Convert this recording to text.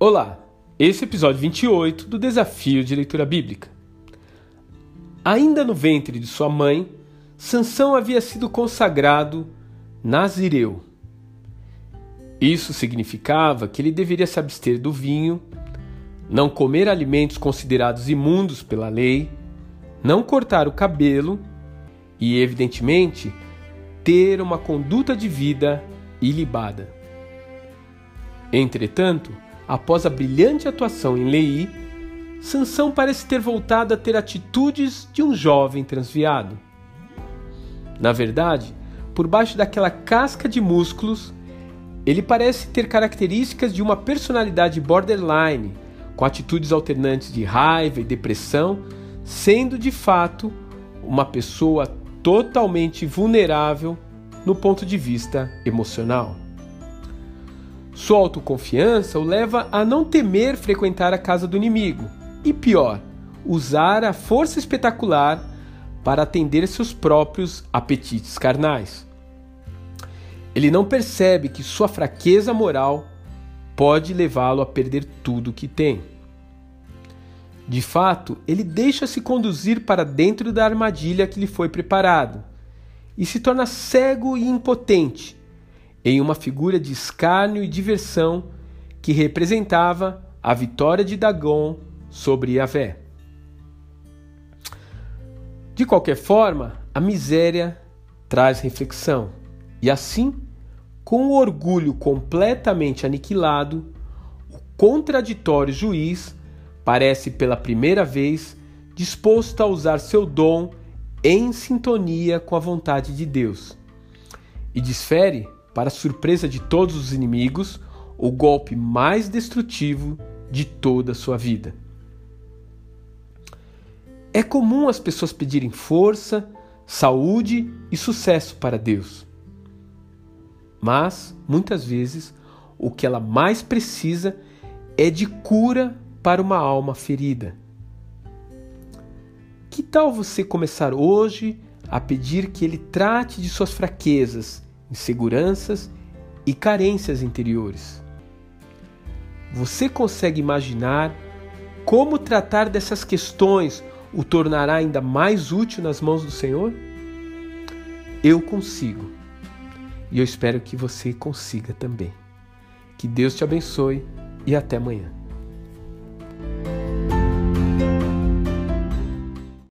Olá, esse é o episódio 28 do Desafio de Leitura Bíblica. Ainda no ventre de sua mãe, Sansão havia sido consagrado nazireu. Isso significava que ele deveria se abster do vinho, não comer alimentos considerados imundos pela lei, não cortar o cabelo e, evidentemente, ter uma conduta de vida ilibada. Entretanto, após a brilhante atuação em Lei, Sansão parece ter voltado a ter atitudes de um jovem transviado. Na verdade, por baixo daquela casca de músculos, ele parece ter características de uma personalidade borderline, com atitudes alternantes de raiva e depressão, sendo de fato uma pessoa totalmente vulnerável no ponto de vista emocional. Sua autoconfiança o leva a não temer frequentar a casa do inimigo e, pior, usar a força espetacular para atender seus próprios apetites carnais. Ele não percebe que sua fraqueza moral pode levá-lo a perder tudo o que tem. De fato, ele deixa-se conduzir para dentro da armadilha que lhe foi preparado e se torna cego e impotente em uma figura de escárnio e diversão que representava a vitória de Dagon sobre Yahvé. De qualquer forma, a miséria traz reflexão, e assim, com o orgulho completamente aniquilado, o contraditório juiz parece pela primeira vez disposto a usar seu dom em sintonia com a vontade de Deus e desfere para surpresa de todos os inimigos, o golpe mais destrutivo de toda a sua vida. É comum as pessoas pedirem força, saúde e sucesso para Deus. Mas, muitas vezes, o que ela mais precisa é de cura para uma alma ferida. Que tal você começar hoje a pedir que Ele trate de suas fraquezas inseguranças e carências interiores. Você consegue imaginar como tratar dessas questões o tornará ainda mais útil nas mãos do Senhor? Eu consigo. E eu espero que você consiga também. Que Deus te abençoe e até amanhã.